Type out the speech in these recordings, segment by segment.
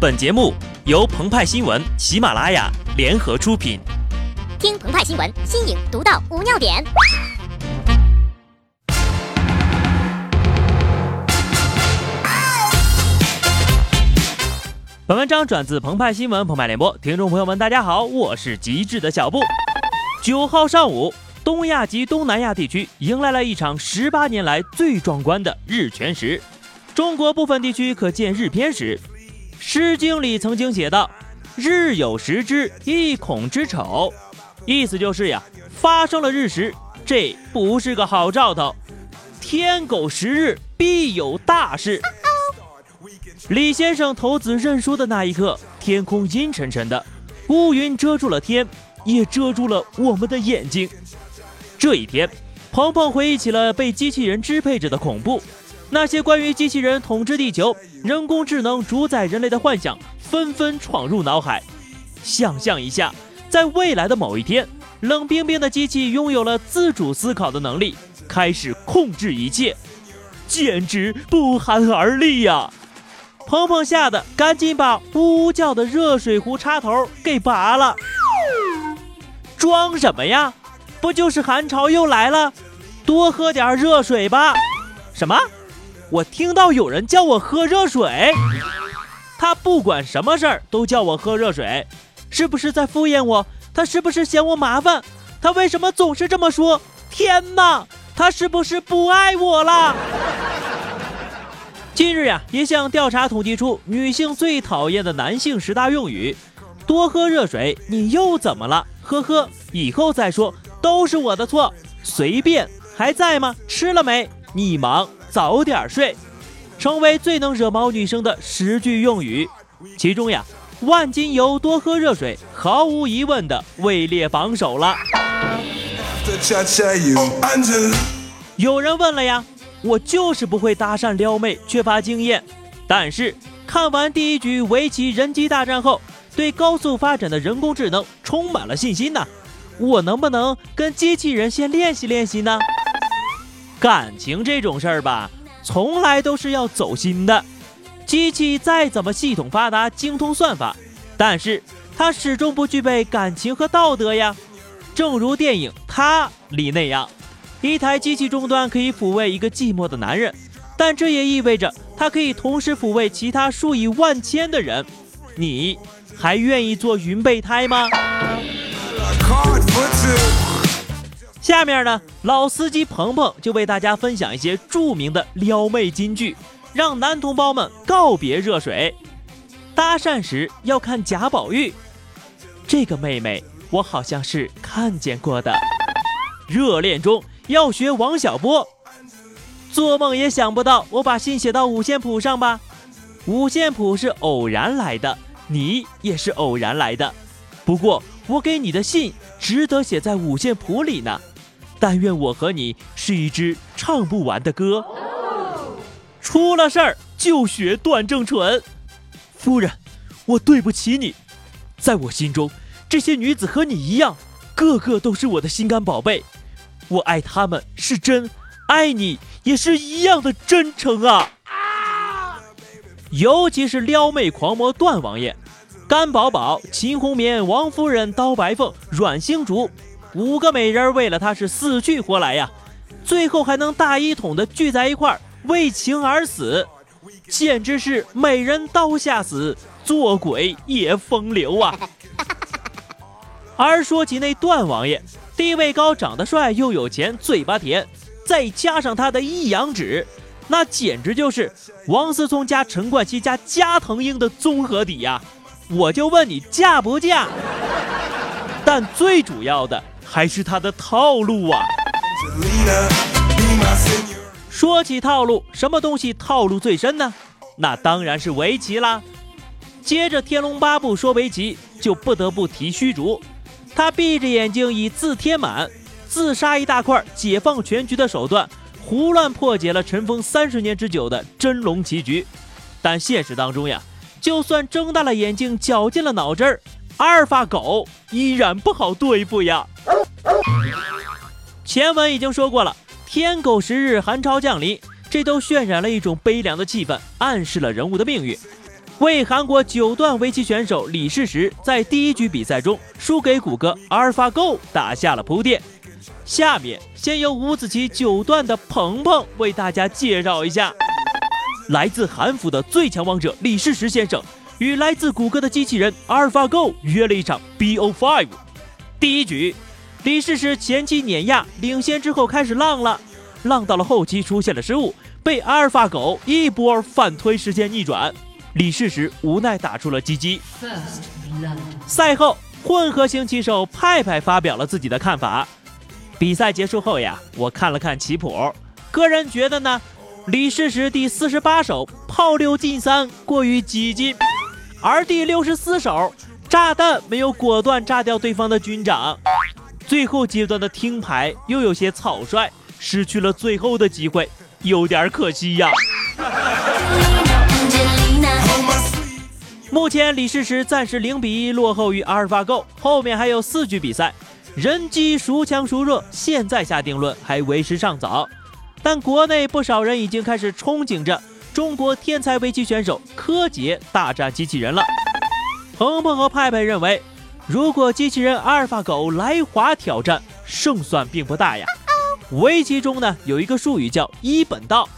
本节目由澎湃新闻、喜马拉雅联合出品。听澎湃新闻，新颖独到，无尿点。本文章转自澎湃新闻澎湃联播，听众朋友们，大家好，我是极致的小布。九号上午，东亚及东南亚地区迎来了一场十八年来最壮观的日全食。中国部分地区可见日偏食。《诗经》里曾经写道：“日有食之，一孔之丑。”意思就是呀，发生了日食，这不是个好兆头。天狗食日，必有大事。李先生投子认输的那一刻，天空阴沉沉的，乌云遮住了天，也遮住了我们的眼睛。这一天，鹏鹏回忆起了被机器人支配着的恐怖。那些关于机器人统治地球、人工智能主宰人类的幻想纷纷闯入脑海。想象一下，在未来的某一天，冷冰冰的机器拥有了自主思考的能力，开始控制一切，简直不寒而栗呀！鹏鹏吓得赶紧把呜呜叫的热水壶插头给拔了。装什么呀？不就是寒潮又来了？多喝点热水吧。什么？我听到有人叫我喝热水，他不管什么事儿都叫我喝热水，是不是在敷衍我？他是不是嫌我麻烦？他为什么总是这么说？天哪，他是不是不爱我了？近日呀，一项调查统计出女性最讨厌的男性十大用语，多喝热水，你又怎么了？呵呵，以后再说，都是我的错，随便，还在吗？吃了没？你忙。早点睡，成为最能惹毛女生的十句用语。其中呀，万金油多喝热水，毫无疑问的位列榜首了。有人问了呀，我就是不会搭讪撩妹，缺乏经验。但是看完第一局围棋人机大战后，对高速发展的人工智能充满了信心呐。我能不能跟机器人先练习练习呢？感情这种事儿吧，从来都是要走心的。机器再怎么系统发达、精通算法，但是它始终不具备感情和道德呀。正如电影《他》里那样，一台机器终端可以抚慰一个寂寞的男人，但这也意味着它可以同时抚慰其他数以万千的人。你还愿意做云备胎吗？下面呢，老司机鹏鹏就为大家分享一些著名的撩妹金句，让男同胞们告别热水。搭讪时要看贾宝玉，这个妹妹我好像是看见过的。热恋中要学王小波，做梦也想不到我把信写到五线谱上吧？五线谱是偶然来的，你也是偶然来的。不过我给你的信值得写在五线谱里呢。但愿我和你是一支唱不完的歌。出了事儿就学段正淳，夫人，我对不起你。在我心中，这些女子和你一样，个个都是我的心肝宝贝。我爱她们是真，爱你也是一样的真诚啊！尤其是撩妹狂魔段王爷，甘宝宝、秦红棉、王夫人、刀白凤、阮星竹。五个美人为了他是死去活来呀，最后还能大一统的聚在一块儿为情而死，简直是美人刀下死，做鬼也风流啊！而说起那段王爷，地位高，长得帅，又有钱，嘴巴甜，再加上他的一阳指，那简直就是王思聪加陈冠希加加藤鹰的综合体呀！我就问你嫁不嫁？但最主要的。还是他的套路啊！说起套路，什么东西套路最深呢？那当然是围棋啦。接着《天龙八部》说围棋，就不得不提虚竹。他闭着眼睛以自贴满、自杀一大块、解放全局的手段，胡乱破解了尘封三十年之久的真龙棋局。但现实当中呀，就算睁大了眼睛，绞尽了脑汁儿。阿尔法狗依然不好对付呀。前文已经说过了，天狗食日，寒潮降临，这都渲染了一种悲凉的气氛，暗示了人物的命运。为韩国九段围棋选手李世石在第一局比赛中输给谷歌阿尔法 Go 打下了铺垫。下面先由五子棋九段的鹏鹏为大家介绍一下，来自韩服的最强王者李世石先生与来自谷歌的机器人阿尔法 Go 约了一场 BO5。第一局，李世石前期碾压领先之后开始浪了，浪到了后期出现了失误，被阿尔法狗一波反推时间逆转。李世石无奈打出了 GG。赛后，混合型棋手派派发表了自己的看法。比赛结束后呀，我看了看棋谱，个人觉得呢，李世石第四十八手炮六进三过于激进，而第六十四手炸弹没有果断炸掉对方的军长，最后阶段的听牌又有些草率，失去了最后的机会，有点可惜呀。目前李世石暂时零比一落后于阿尔法狗，后面还有四局比赛，人机孰强孰弱，现在下定论还为时尚早。但国内不少人已经开始憧憬着中国天才围棋选手柯洁大战机器人了。鹏鹏和派派认为，如果机器人阿尔法狗来华挑战，胜算并不大呀。围棋中呢有一个术语叫一本道，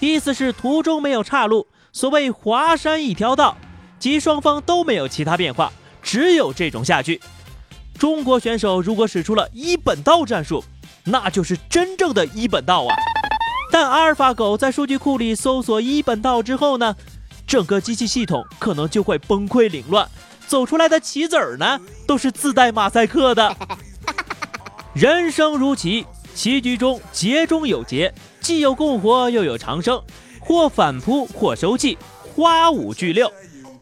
意思是途中没有岔路，所谓华山一条道。即双方都没有其他变化，只有这种下去。中国选手如果使出了一本道战术，那就是真正的一本道啊！但阿尔法狗在数据库里搜索一本道之后呢，整个机器系统可能就会崩溃凌乱，走出来的棋子儿呢都是自带马赛克的。人生如棋，棋局中劫中有劫，既有共活又有长生，或反扑或收气，花五聚六。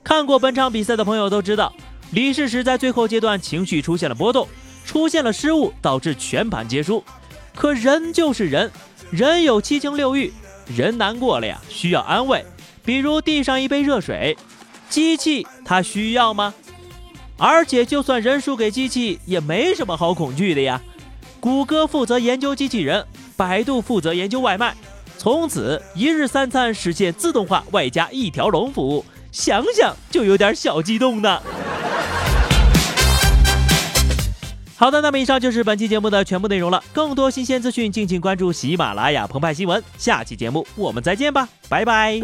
看过本场比赛的朋友都知道，李世石在最后阶段情绪出现了波动，出现了失误，导致全盘皆输。可人就是人，人有七情六欲，人难过了呀，需要安慰，比如递上一杯热水。机器它需要吗？而且就算人输给机器，也没什么好恐惧的呀。谷歌负责研究机器人，百度负责研究外卖，从此一日三餐实现自动化，外加一条龙服务。想想就有点小激动呢。好的，那么以上就是本期节目的全部内容了。更多新鲜资讯，敬请关注喜马拉雅澎湃新闻。下期节目我们再见吧，拜拜。